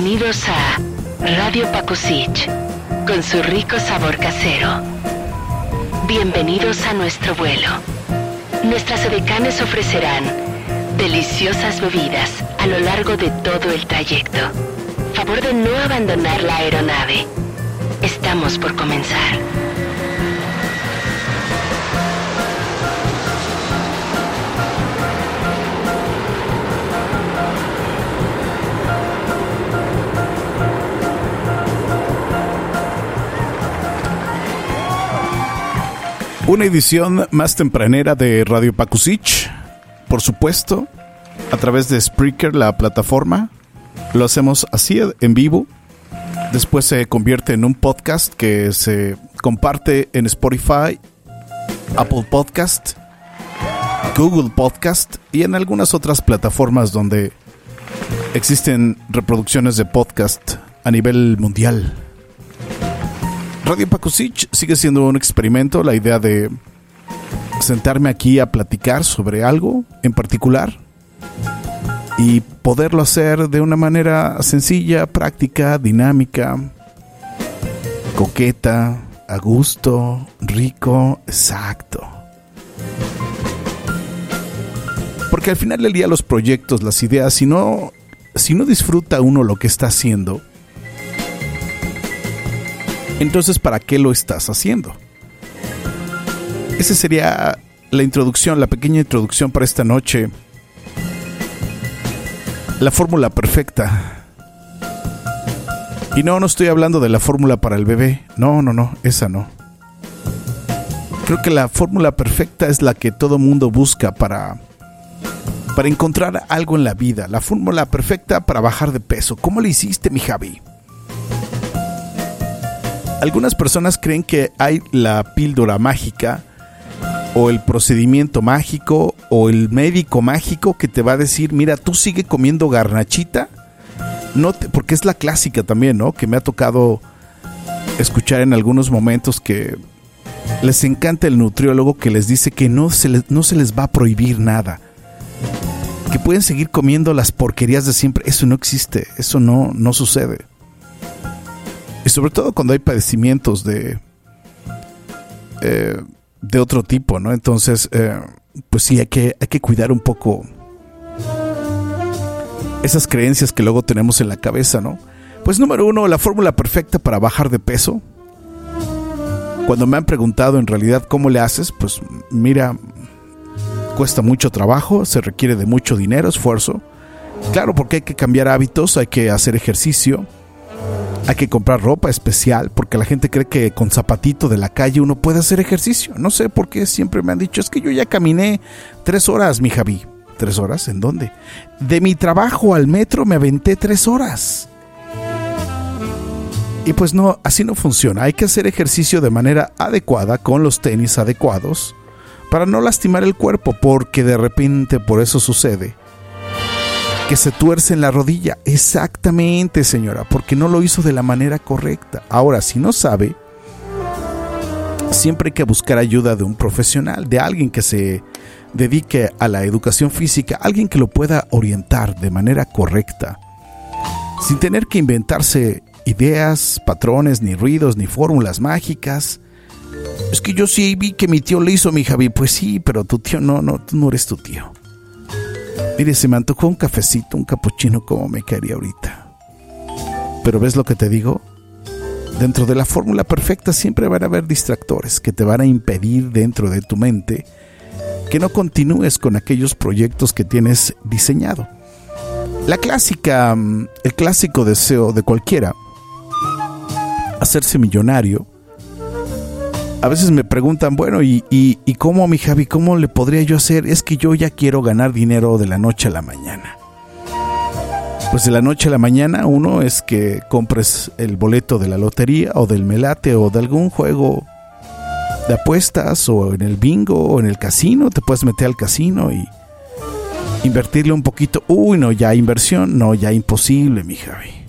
Bienvenidos a Radio Pakusich, con su rico sabor casero. Bienvenidos a nuestro vuelo. Nuestras edecanes ofrecerán deliciosas bebidas a lo largo de todo el trayecto. Favor de no abandonar la aeronave. Estamos por comenzar. Una edición más tempranera de Radio Pakusich, por supuesto, a través de Spreaker, la plataforma. Lo hacemos así en vivo. Después se convierte en un podcast que se comparte en Spotify, Apple Podcast, Google Podcast y en algunas otras plataformas donde existen reproducciones de podcast a nivel mundial. Radio Pakusich sigue siendo un experimento, la idea de sentarme aquí a platicar sobre algo en particular y poderlo hacer de una manera sencilla, práctica, dinámica, coqueta, a gusto, rico, exacto. Porque al final del día los proyectos, las ideas, si no, si no disfruta uno lo que está haciendo, entonces ¿para qué lo estás haciendo? Esa sería la introducción, la pequeña introducción para esta noche. La fórmula perfecta. Y no, no estoy hablando de la fórmula para el bebé. No, no, no, esa no. Creo que la fórmula perfecta es la que todo mundo busca para para encontrar algo en la vida. La fórmula perfecta para bajar de peso. ¿Cómo le hiciste, mi Javi? Algunas personas creen que hay la píldora mágica o el procedimiento mágico o el médico mágico que te va a decir, mira, tú sigue comiendo garnachita. No porque es la clásica también, ¿no? Que me ha tocado escuchar en algunos momentos que les encanta el nutriólogo que les dice que no se les, no se les va a prohibir nada. Que pueden seguir comiendo las porquerías de siempre. Eso no existe, eso no, no sucede. Y sobre todo cuando hay padecimientos de, eh, de otro tipo, ¿no? Entonces, eh, pues sí, hay que, hay que cuidar un poco esas creencias que luego tenemos en la cabeza, ¿no? Pues número uno, la fórmula perfecta para bajar de peso. Cuando me han preguntado en realidad cómo le haces, pues mira, cuesta mucho trabajo, se requiere de mucho dinero, esfuerzo. Claro, porque hay que cambiar hábitos, hay que hacer ejercicio, hay que comprar ropa especial porque la gente cree que con zapatito de la calle uno puede hacer ejercicio. No sé por qué siempre me han dicho, es que yo ya caminé tres horas, mi Javi. ¿Tres horas? ¿En dónde? De mi trabajo al metro me aventé tres horas. Y pues no, así no funciona. Hay que hacer ejercicio de manera adecuada, con los tenis adecuados, para no lastimar el cuerpo, porque de repente por eso sucede que se tuerce en la rodilla. Exactamente, señora, porque no lo hizo de la manera correcta. Ahora, si no sabe, siempre hay que buscar ayuda de un profesional, de alguien que se dedique a la educación física, alguien que lo pueda orientar de manera correcta, sin tener que inventarse ideas, patrones, ni ruidos, ni fórmulas mágicas. Es que yo sí vi que mi tío le hizo mi Javi. Pues sí, pero tu tío no, no, tú no eres tu tío. Mire, se me antojó un cafecito, un capuchino como me quedaría ahorita. Pero ¿ves lo que te digo? Dentro de la fórmula perfecta siempre van a haber distractores que te van a impedir dentro de tu mente que no continúes con aquellos proyectos que tienes diseñado. La clásica, mm, el clásico deseo de cualquiera, hacerse millonario, a veces me preguntan, bueno, ¿y, y, cómo, mi Javi, cómo le podría yo hacer? Es que yo ya quiero ganar dinero de la noche a la mañana. Pues de la noche a la mañana uno es que compres el boleto de la lotería o del melate o de algún juego de apuestas o en el bingo o en el casino, te puedes meter al casino y invertirle un poquito. Uy, no, ya inversión, no, ya imposible, mi Javi.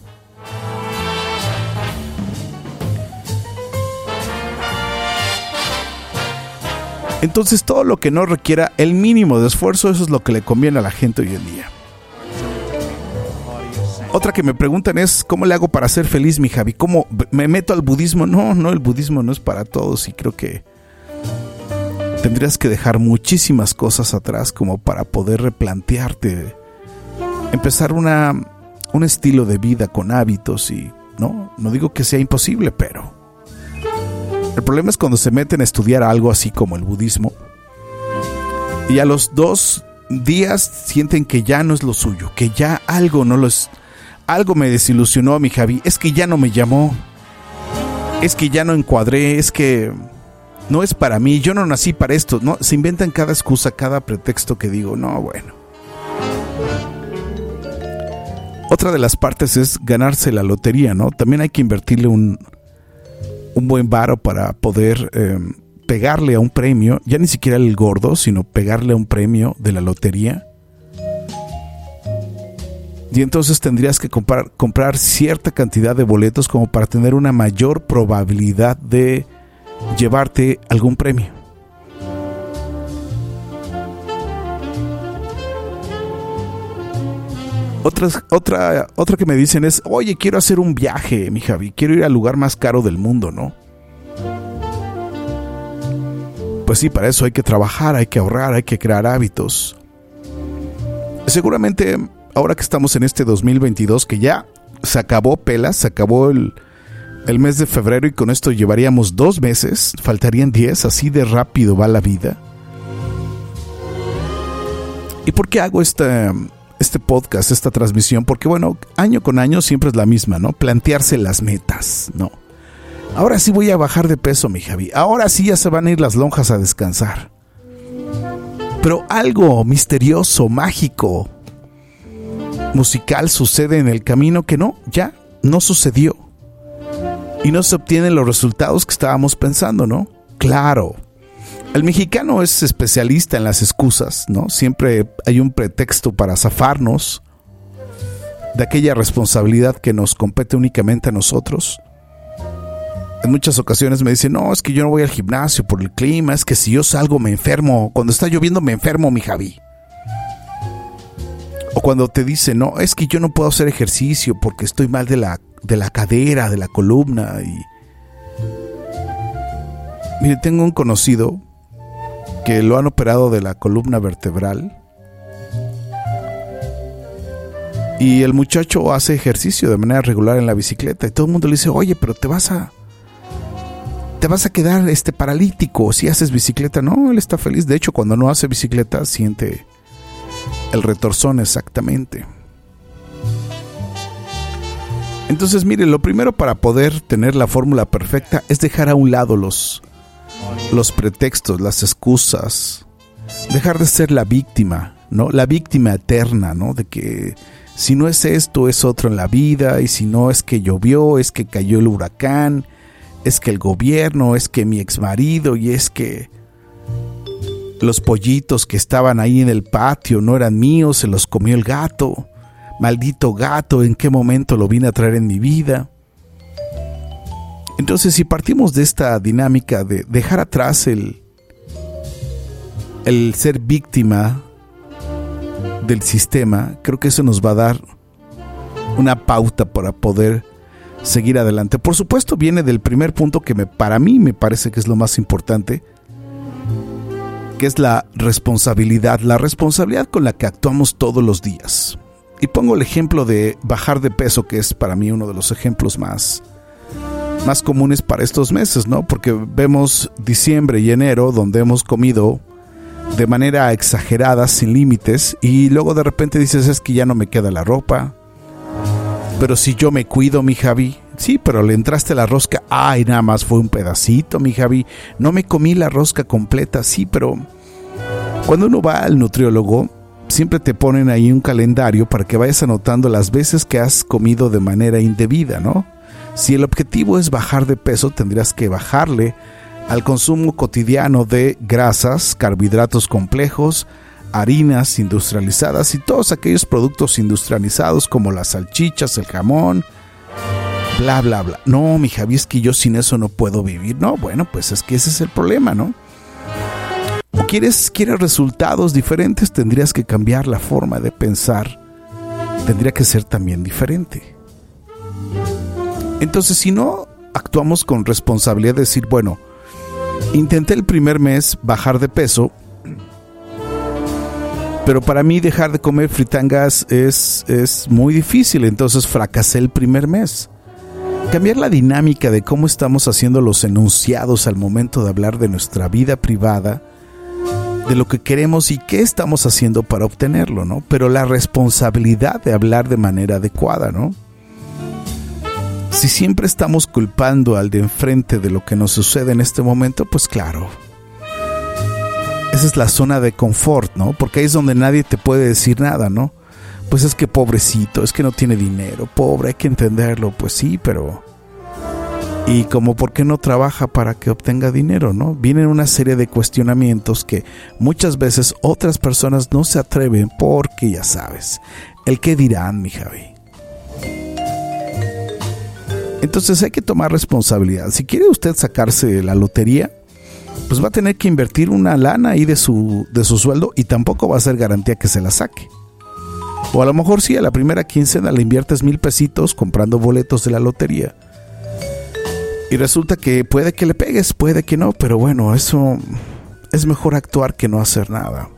Entonces todo lo que no requiera el mínimo de esfuerzo, eso es lo que le conviene a la gente hoy en día. Otra que me preguntan es, ¿cómo le hago para ser feliz, mi Javi? ¿Cómo me meto al budismo? No, no, el budismo no es para todos y creo que tendrías que dejar muchísimas cosas atrás como para poder replantearte, empezar una, un estilo de vida con hábitos y, no, no digo que sea imposible, pero el problema es cuando se meten a estudiar algo así como el budismo y a los dos días sienten que ya no es lo suyo, que ya algo no lo es, algo me desilusionó a mi Javi, es que ya no me llamó, es que ya no encuadré, es que no es para mí, yo no nací para esto, no, se inventan cada excusa, cada pretexto que digo, no, bueno. Otra de las partes es ganarse la lotería, ¿no? También hay que invertirle un, un buen varo para poder eh, pegarle a un premio, ya ni siquiera el gordo, sino pegarle a un premio de la lotería y entonces tendrías que comprar, comprar cierta cantidad de boletos como para tener una mayor probabilidad de llevarte algún premio. Otra, otra, que me dicen es, oye, quiero hacer un viaje, mi Javi, quiero ir al lugar más caro del mundo, ¿no? Pues sí, para eso hay que trabajar, hay que ahorrar, hay que crear hábitos. Seguramente ahora que estamos en este 2022, que ya se acabó pelas, se acabó el, el mes de febrero y con esto llevaríamos dos meses, faltarían diez, así de rápido va la vida. ¿Y por qué hago este, este podcast, esta transmisión? Porque bueno, año con año siempre es la misma, ¿no? Plantearse las metas, ¿no? Ahora sí voy a bajar de peso, mi Javi. Ahora sí ya se van a ir las lonjas a descansar. Pero algo misterioso, mágico, musical sucede en el camino que no, ya no sucedió. Y no se obtienen los resultados que estábamos pensando, ¿no? Claro. El mexicano es especialista en las excusas, ¿no? Siempre hay un pretexto para zafarnos de aquella responsabilidad que nos compete únicamente a nosotros. En muchas ocasiones me dicen, no, es que yo no voy al gimnasio por el clima, es que si yo salgo me enfermo, cuando está lloviendo me enfermo, mi Javi. O cuando te dicen, no, es que yo no puedo hacer ejercicio porque estoy mal de la, de la cadera, de la columna. Mire, tengo un conocido que lo han operado de la columna vertebral. Y el muchacho hace ejercicio de manera regular en la bicicleta. Y todo el mundo le dice, oye, pero te vas a. Te vas a quedar este paralítico si haces bicicleta. No, él está feliz. De hecho, cuando no hace bicicleta, siente el retorzón exactamente. Entonces, mire, lo primero para poder tener la fórmula perfecta es dejar a un lado los, los pretextos, las excusas, dejar de ser la víctima, ¿no? La víctima eterna, ¿no? De que si no es esto, es otro en la vida, y si no es que llovió, es que cayó el huracán, es que el gobierno, es que mi exmarido, y es que los pollitos que estaban ahí en el patio no eran míos, se los comió el gato. Maldito gato, ¿en qué momento lo vine a traer en mi vida? Entonces, si partimos de esta dinámica de dejar atrás el, el ser víctima del sistema, creo que eso nos va a dar una pauta para poder seguir adelante. Por supuesto, viene del primer punto que me, para mí me parece que es lo más importante, que es la responsabilidad, la responsabilidad con la que actuamos todos los días. Y pongo el ejemplo de bajar de peso, que es para mí uno de los ejemplos más, más comunes para estos meses, ¿no? Porque vemos diciembre y enero donde hemos comido de manera exagerada, sin límites, y luego de repente dices, es que ya no me queda la ropa. Pero si yo me cuido, mi Javi, Sí, pero le entraste la rosca. Ay, nada más fue un pedacito, mi Javi. No me comí la rosca completa. Sí, pero cuando uno va al nutriólogo, siempre te ponen ahí un calendario para que vayas anotando las veces que has comido de manera indebida, ¿no? Si el objetivo es bajar de peso, tendrías que bajarle al consumo cotidiano de grasas, carbohidratos complejos, harinas industrializadas y todos aquellos productos industrializados como las salchichas, el jamón, bla, bla, bla. No, mi Javi, es que yo sin eso no puedo vivir. No, bueno, pues es que ese es el problema, ¿no? Quieres, quieres resultados diferentes, tendrías que cambiar la forma de pensar. Tendría que ser también diferente. Entonces, si no actuamos con responsabilidad de decir, bueno, intenté el primer mes bajar de peso, pero para mí dejar de comer fritangas es, es muy difícil, entonces fracasé el primer mes. Cambiar la dinámica de cómo estamos haciendo los enunciados al momento de hablar de nuestra vida privada, de lo que queremos y qué estamos haciendo para obtenerlo, ¿no? Pero la responsabilidad de hablar de manera adecuada, ¿no? Si siempre estamos culpando al de enfrente de lo que nos sucede en este momento, pues claro. Esa es la zona de confort, ¿no? Porque ahí es donde nadie te puede decir nada, ¿no? Pues es que pobrecito, es que no tiene dinero, pobre, hay que entenderlo, pues sí, pero... Y como por qué no trabaja para que obtenga dinero, ¿no? Vienen una serie de cuestionamientos que muchas veces otras personas no se atreven porque ya sabes, el qué dirán, mi Javi. Entonces hay que tomar responsabilidad. Si quiere usted sacarse la lotería, pues va a tener que invertir una lana ahí de su, de su sueldo y tampoco va a ser garantía que se la saque. O a lo mejor sí, a la primera quincena le inviertes mil pesitos comprando boletos de la lotería. Y resulta que puede que le pegues, puede que no, pero bueno, eso es mejor actuar que no hacer nada.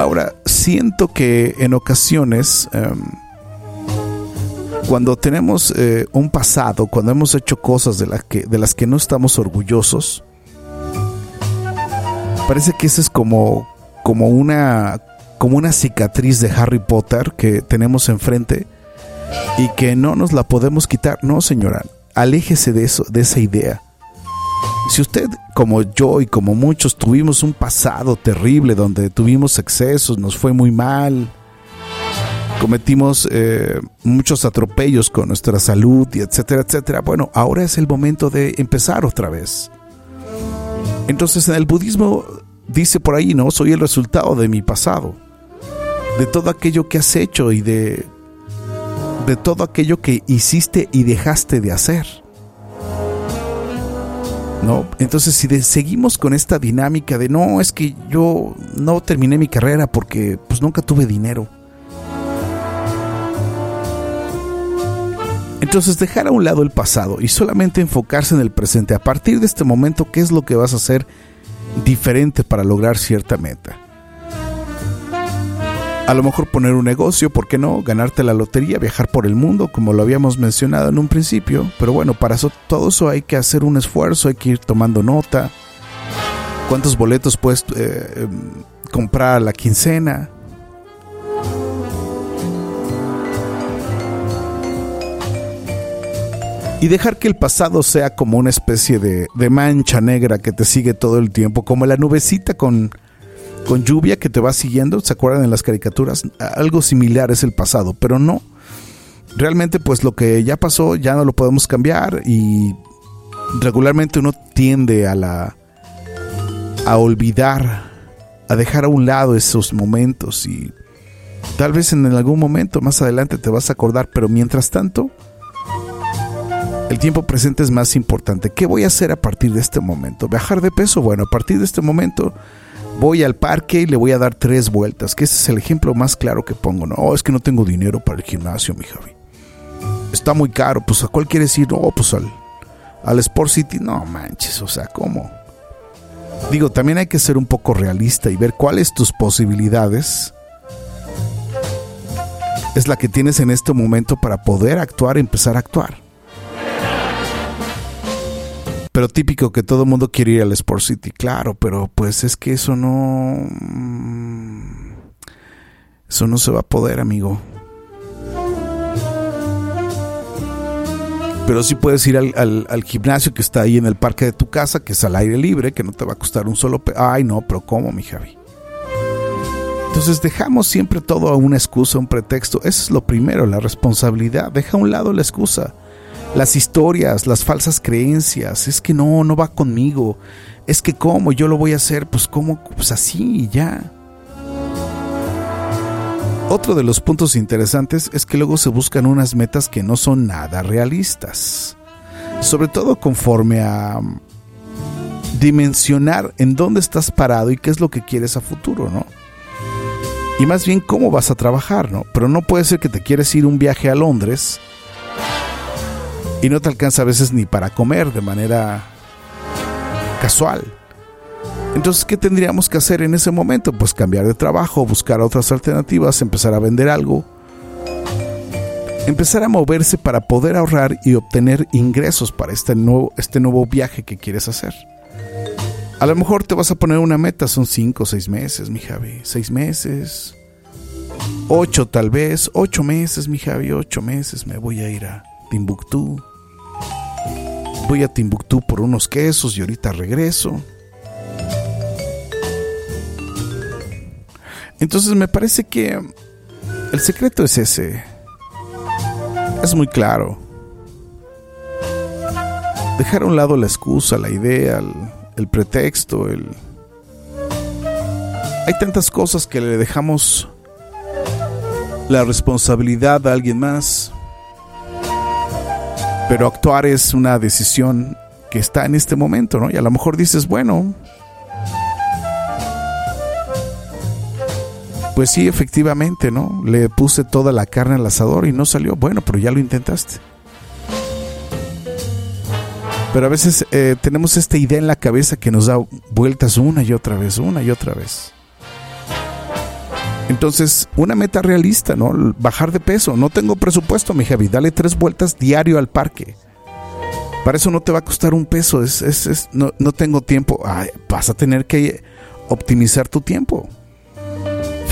Ahora, siento que en ocasiones... Em, cuando tenemos eh, un pasado, cuando hemos hecho cosas de, que, de las que no estamos orgullosos, parece que eso es como, como, una, como una cicatriz de Harry Potter que tenemos enfrente y que no nos la podemos quitar. No, señora, aléjese de eso, de esa idea. Si usted, como yo y como muchos, tuvimos un pasado terrible donde tuvimos excesos, nos fue muy mal, cometimos eh, muchos atropellos con nuestra salud y etcétera, etcétera. Bueno, ahora es el momento de empezar otra vez. Entonces en el budismo dice por ahí, ¿no? Soy el resultado de mi pasado, de todo aquello que has hecho y de, de todo aquello que hiciste y dejaste de hacer. ¿No? Entonces, si seguimos con esta dinámica de no, es que yo no terminé mi carrera porque pues nunca tuve dinero Entonces dejar a un lado el pasado y solamente enfocarse en el presente. A partir de este momento, ¿qué es lo que vas a hacer diferente para lograr cierta meta? A lo mejor poner un negocio, ¿por qué no? Ganarte la lotería, viajar por el mundo, como lo habíamos mencionado en un principio. Pero bueno, para eso, todo eso hay que hacer un esfuerzo, hay que ir tomando nota. ¿Cuántos boletos puedes eh, em, comprar a la quincena? Y dejar que el pasado sea como una especie de, mancha negra que te sigue todo el tiempo, como la nubecita con, con lluvia que te va siguiendo, ¿se acuerdan en las caricaturas? Algo similar es el pasado, pero no. Realmente pues lo que ya pasó ya no lo podemos cambiar y regularmente uno tiende a la a olvidar, a dejar a un lado esos momentos y tal vez en algún momento más adelante te vas a acordar, pero mientras tanto el tiempo presente es más importante. ¿Qué voy a hacer a partir de este momento? ¿Bajar de peso? Bueno, a partir de este momento voy al parque y le voy a dar tres vueltas, que ese es el ejemplo más claro que pongo. No, oh, es que no tengo dinero para el gimnasio, mi Javi. Está muy caro, pues ¿a cuál quieres ir? No, pues al, al Sport City. No manches, o sea, ¿cómo? Digo, también hay que ser un poco realista y ver cuáles tus posibilidades es la que tienes en este momento para poder actuar, empezar a actuar. Pero típico que todo mundo quiere ir al Sport City, claro, pero pues es que eso no... Mm, eso no se va a poder, amigo. Pero sí puedes ir al, gimnasio que está ahí en el parque de tu casa, que es al aire libre, que no te va a costar un solo... Ay, no, pero ¿cómo, mi Javi? Entonces dejamos siempre todo a una excusa, un pretexto. Eso es lo primero, la responsabilidad. Deja a un lado la excusa. Las historias, las falsas creencias. Es que no, no va conmigo. Es que cómo, yo lo voy a hacer. Pues cómo, pues así y ya. Otro de los puntos interesantes es que luego se buscan unas metas que no son nada realistas. Sobre todo conforme a dimensionar en dónde estás parado y qué es lo que quieres a futuro, ¿no? Y más bien cómo vas a trabajar, ¿no? Pero no puede ser que te quieres ir un viaje a Londres y no te alcanza a veces ni para comer de manera casual. Entonces, ¿qué tendríamos que hacer en ese momento? Pues cambiar de trabajo, buscar otras alternativas, empezar a vender algo, empezar a moverse para poder ahorrar y obtener ingresos para este nuevo, este nuevo viaje que quieres hacer. A lo mejor te vas a poner una meta, son cinco o seis meses, mi Javi, seis meses, ocho tal vez, ocho meses, mi Javi, ocho meses, me voy a ir a Timbuktu. Voy a Timbuktu por unos quesos y ahorita regreso. Entonces me parece que el secreto es ese. Es muy claro. Dejar a un lado la excusa, la idea, el, pretexto, el... Hay tantas cosas que le dejamos la responsabilidad a alguien más. Pero actuar es una decisión que está en este momento, ¿no? Y a lo mejor dices, bueno, Pues sí, efectivamente, ¿no? Le puse toda la carne al asador y no salió. Bueno, pero ya lo intentaste. Pero a veces eh, tenemos esta idea en la cabeza que nos da vueltas una y otra vez, una y otra vez. Entonces, una meta realista, ¿no? Bajar de peso. No tengo presupuesto, mi Javi. Dale tres vueltas diario al parque. Para eso no te va a costar un peso. Es, es, no, no, tengo tiempo. vas a tener que optimizar tu tiempo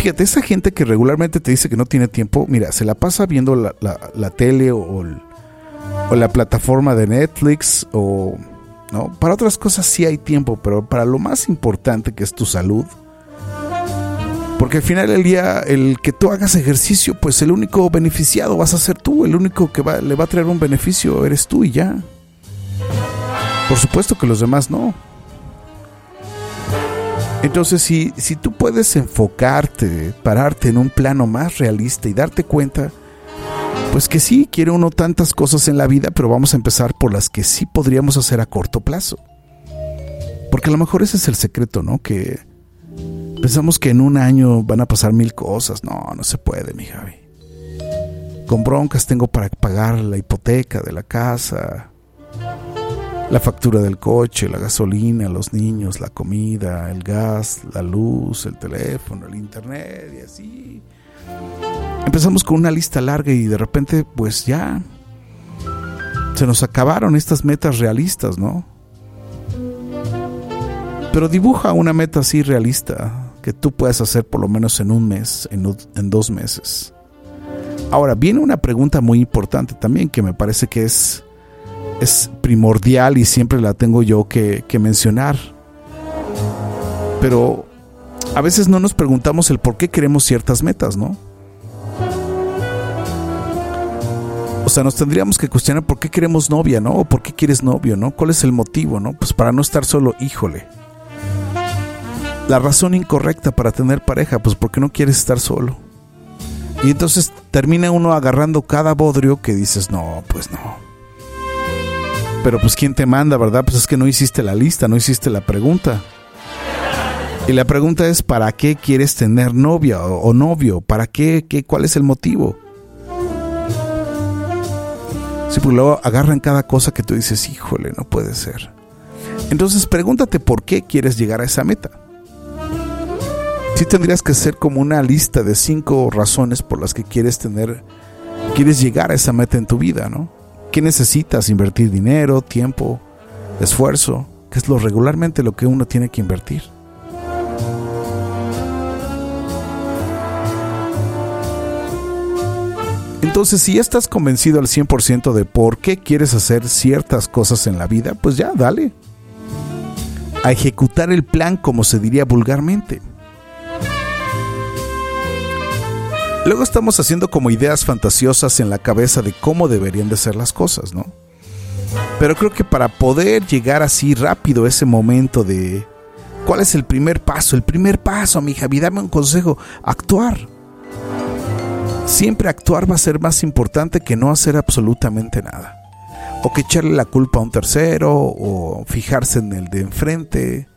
fíjate, esa gente que regularmente te dice que no tiene tiempo, mira, se la pasa viendo la, tele o, la plataforma de Netflix o... ¿no? Para otras cosas sí hay tiempo, pero para lo más importante que es tu salud, porque al final del día, el que tú hagas ejercicio, pues el único beneficiado vas a ser tú, el único que le va a traer un beneficio eres tú y ya. Por supuesto que los demás no. Entonces, si, si tú puedes enfocarte, pararte en un plano más realista y darte cuenta, pues que sí, quiere uno tantas cosas en la vida, pero vamos a empezar por las que sí podríamos hacer a corto plazo. Porque a lo mejor ese es el secreto, ¿no? Que pensamos que en un año van a pasar mil cosas. No, no se puede, mi Javi. Con broncas tengo para pagar la hipoteca de la casa, la factura del coche, la gasolina, los niños, la comida, el gas, la luz, el teléfono, el internet y así. Empezamos con una lista larga y de repente pues ya se nos acabaron estas metas realistas, ¿no? Pero dibuja una meta así realista que tú puedas hacer por lo menos en un mes, en, dos meses. Ahora, viene una pregunta muy importante también que me parece que es es primordial y siempre la tengo yo que, mencionar. Pero a veces no nos preguntamos el por qué queremos ciertas metas, ¿no? O sea, nos tendríamos que cuestionar por qué queremos novia, ¿no? O por qué quieres novio, ¿no? ¿Cuál es el motivo, ¿no? Pues para no estar solo, híjole. La razón incorrecta para tener pareja, pues porque no quieres estar solo. Y entonces termina uno agarrando cada bodrio que dices, no, pues no. Pero pues ¿quién te manda, verdad? Pues es que no hiciste la lista, no hiciste la pregunta. Y la pregunta es, ¿para qué quieres tener novia o, novio? ¿Para qué, qué? ¿Cuál es el motivo? Sí, pues luego agarran cada cosa que tú dices, híjole, no puede ser. Entonces pregúntate por qué quieres llegar a esa meta. Sí tendrías que hacer como una lista de cinco razones por las que quieres tener, quieres llegar a esa meta en tu vida, ¿no? ¿Qué necesitas? Invertir dinero, tiempo, esfuerzo, que es lo regularmente lo que uno tiene que invertir. Entonces, si estás convencido al 100% de por qué quieres hacer ciertas cosas en la vida, pues ya, dale. A ejecutar el plan como se diría vulgarmente. Luego estamos haciendo como ideas fantasiosas en la cabeza de cómo deberían de ser las cosas, ¿no? Pero creo que para poder llegar así rápido a ese momento de ¿cuál es el primer paso? El primer paso, mi Javi, dame un consejo, actuar. Siempre actuar va a ser más importante que no hacer absolutamente nada. O que echarle la culpa a un tercero o fijarse en el de enfrente.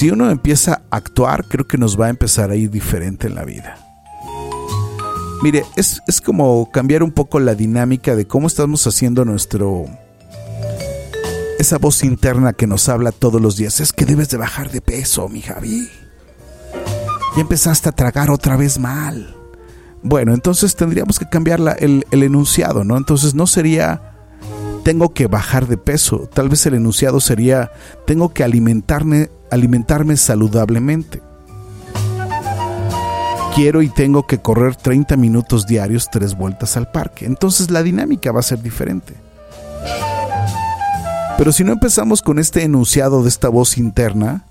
Si uno empieza a actuar, creo que nos va a empezar a ir diferente en la vida. Mire, es, como cambiar un poco la dinámica de cómo estamos haciendo nuestro... Esa voz interna que nos habla todos los días. Es que debes de bajar de peso, mi Javi. Y empezaste a tragar otra vez mal. Bueno, entonces tendríamos que cambiar el, el enunciado, ¿no? Entonces no sería tengo que bajar de peso. Tal vez el enunciado sería tengo que alimentarme, alimentarme saludablemente quiero y tengo que correr 30 minutos diarios tres vueltas al parque. Entonces la dinámica va a ser diferente. Pero si no empezamos con este enunciado de esta voz interna,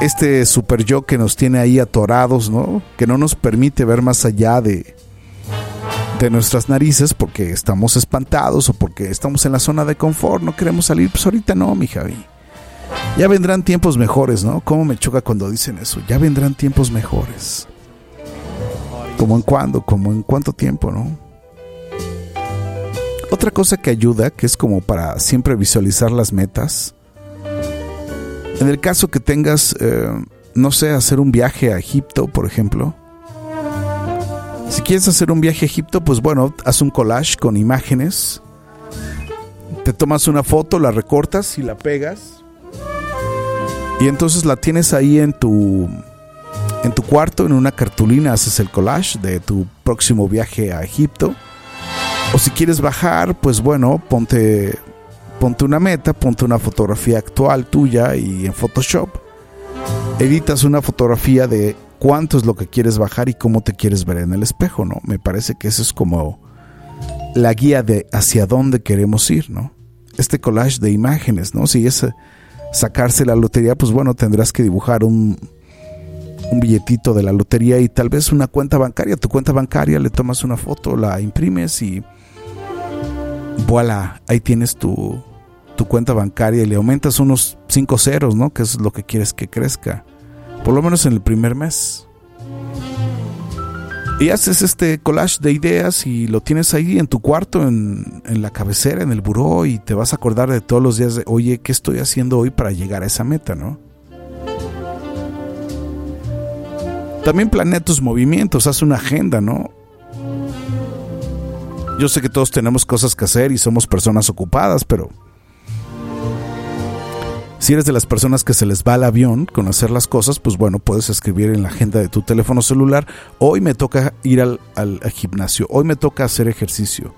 este super yo que nos tiene ahí atorados, ¿no? Que no nos permite ver más allá de, de nuestras narices porque estamos espantados o porque estamos en la zona de confort, no queremos salir, pues ahorita no, mi Javi. Ya vendrán tiempos mejores, ¿no? ¿Cómo me choca cuando dicen eso? Ya vendrán tiempos mejores. ¿Cómo en cuándo? ¿Cómo en cuánto tiempo, no? Otra cosa que ayuda, que es como para siempre visualizar las metas. En el caso que tengas, eh, no sé, hacer un viaje a Egipto, por ejemplo. Si quieres hacer un viaje a Egipto, pues bueno, haz un collage con imágenes. Te tomas una foto, la recortas y la pegas y entonces la tienes ahí en tu en tu cuarto, en una cartulina, haces el collage de tu próximo viaje a Egipto. O si quieres bajar, pues bueno, ponte, ponte una meta, ponte una fotografía actual tuya y en Photoshop editas una fotografía de cuánto es lo que quieres bajar y cómo te quieres ver en el espejo, ¿no? Me parece que eso es como la guía de hacia dónde queremos ir, ¿no? Este collage de imágenes, ¿no? Si es sacarse la lotería, pues bueno, tendrás que dibujar un, un billetito de la lotería y tal vez una cuenta bancaria. Tu cuenta bancaria, le tomas una foto, la imprimes y voilà, ahí tienes tu, tu cuenta bancaria y le aumentas unos 5 ceros, ¿no? Que es lo que quieres que crezca. Por lo menos en el primer mes. Y haces este collage de ideas y lo tienes ahí en tu cuarto, en, la cabecera, en el buró, y te vas a acordar de todos los días de, oye, ¿qué estoy haciendo hoy para llegar a esa meta, no? También planea tus movimientos, haz una agenda, ¿no? Yo sé que todos tenemos cosas que hacer y somos personas ocupadas, pero si eres de las personas que se les va al avión con hacer las cosas, pues bueno, puedes escribir en la agenda de tu teléfono celular, hoy me toca ir al, gimnasio, hoy me toca hacer ejercicio.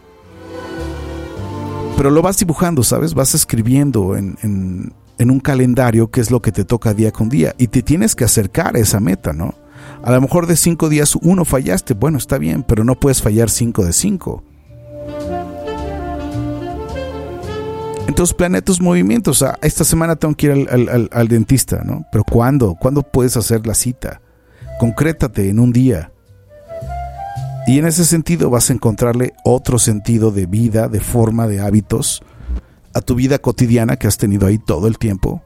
Pero lo vas dibujando, ¿sabes? Vas escribiendo en, en, en un calendario qué es lo que te toca día con día y te tienes que acercar a esa meta, ¿no? A lo mejor de cinco días uno fallaste, bueno, está bien, pero no puedes fallar cinco de cinco. Entonces planea tus movimientos. esta semana tengo que ir al, dentista, ¿no? Pero ¿cuándo? ¿Cuándo puedes hacer la cita? Concrétate en un día. Y en ese sentido vas a encontrarle otro sentido de vida, de forma, de hábitos a tu vida cotidiana que has tenido ahí todo el tiempo.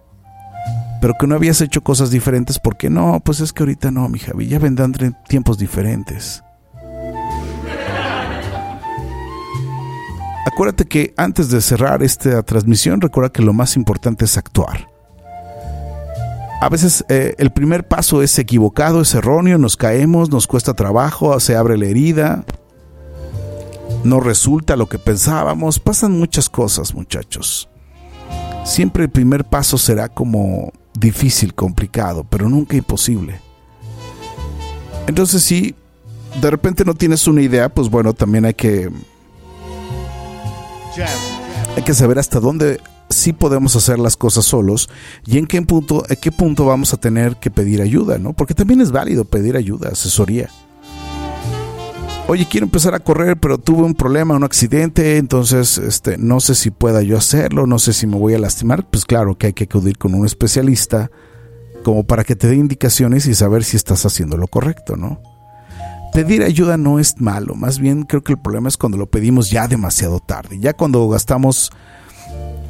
Pero que no habías hecho cosas diferentes porque no, pues es que ahorita no, mi Javi, ya vendrán tiempos diferentes. Acuérdate que antes de cerrar esta transmisión, recuerda que lo más importante es actuar. A veces eh, el primer paso es equivocado, es erróneo, nos caemos, nos cuesta trabajo, se abre la herida, no resulta lo que pensábamos, pasan muchas cosas muchachos. Siempre el primer paso será como difícil, complicado, pero nunca imposible. Entonces si de repente no tienes una idea, pues bueno, también hay que hay que saber hasta dónde sí podemos hacer las cosas solos y en qué punto, a qué punto vamos a tener que pedir ayuda, ¿no? Porque también es válido pedir ayuda, asesoría. Oye, quiero empezar a correr, pero tuve un problema, un accidente, entonces este, no sé si pueda yo hacerlo, no sé si me voy a lastimar. Pues claro que hay que acudir con un especialista como para que te dé indicaciones y saber si estás haciendo lo correcto, ¿no? Pedir ayuda no es malo, más bien creo que el problema es cuando lo pedimos ya demasiado tarde, ya cuando gastamos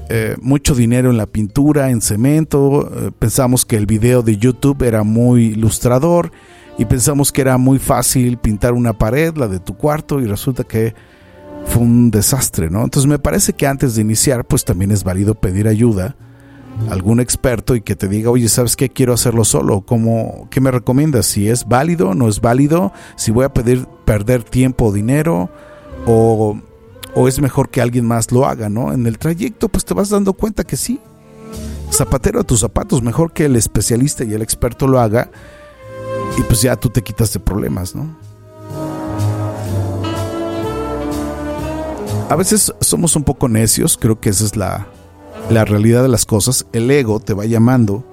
eh, mucho dinero en la pintura, en cemento, eh, pensamos que el video de YouTube era muy ilustrador y pensamos que era muy fácil pintar una pared, la de tu cuarto, y resulta que fue un desastre, ¿no? Entonces me parece que antes de iniciar, pues también es válido pedir ayuda algún experto y que te diga, oye, ¿sabes qué? Quiero hacerlo solo. ¿Cómo, ¿Qué me recomiendas? Si es válido, no es válido, si voy a pedir, perder tiempo o dinero, o, o es mejor que alguien más lo haga, ¿no? En el trayecto, pues te vas dando cuenta que sí. Zapatero a tus zapatos, mejor que el especialista y el experto lo haga, y pues ya tú te quitas de problemas, ¿no? A veces somos un poco necios, creo que esa es la, la realidad de las cosas, el ego te va llamando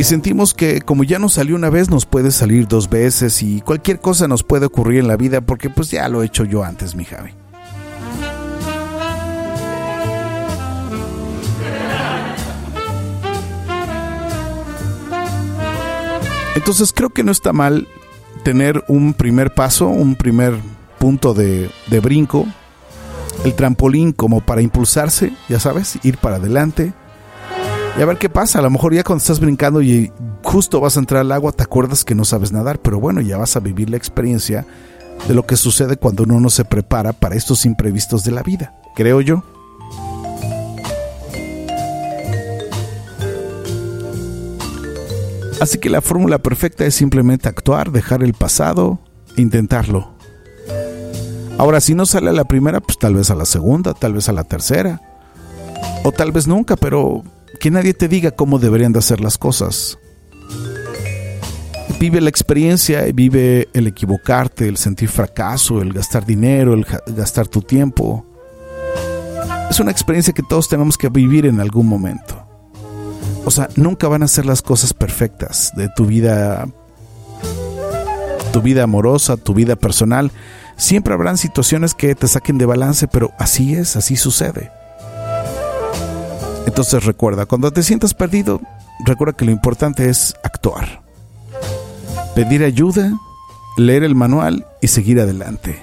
y sentimos que como ya nos salió una vez, nos puede salir dos veces y cualquier cosa nos puede ocurrir en la vida porque pues ya lo he hecho yo antes, mi Javi. Entonces creo que no está mal tener un primer paso, un primer punto de, de brinco el trampolín como para impulsarse, ya sabes, ir para adelante. Y a ver qué pasa, a lo mejor ya cuando estás brincando y justo vas a entrar al agua te acuerdas que no sabes nadar, pero bueno, ya vas a vivir la experiencia de lo que sucede cuando uno no se prepara para estos imprevistos de la vida, creo yo. Así que la fórmula perfecta es simplemente actuar, dejar el pasado e intentarlo. Ahora, si no sale a la primera, pues tal vez a la segunda, tal vez a la tercera. O tal vez nunca, pero que nadie te diga cómo deberían de hacer las cosas. Vive la experiencia, vive el equivocarte, el sentir fracaso, el gastar dinero, el gastar tu tiempo. Es una experiencia que todos tenemos que vivir en algún momento. O sea, nunca van a ser las cosas perfectas de tu vida, tu vida amorosa, tu vida personal. Siempre habrán situaciones que te saquen de balance, pero así es, así sucede. Entonces recuerda, cuando te sientas perdido, recuerda que lo importante es actuar. Pedir ayuda, leer el manual y seguir adelante.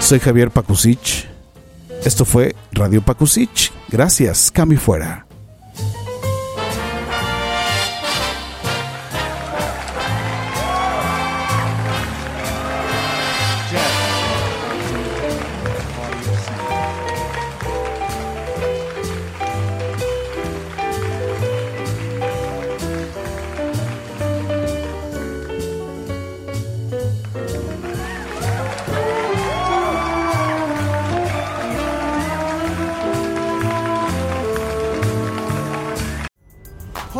Soy Javier Pakusich. Esto fue Radio Pakusich. Gracias, cambio fuera.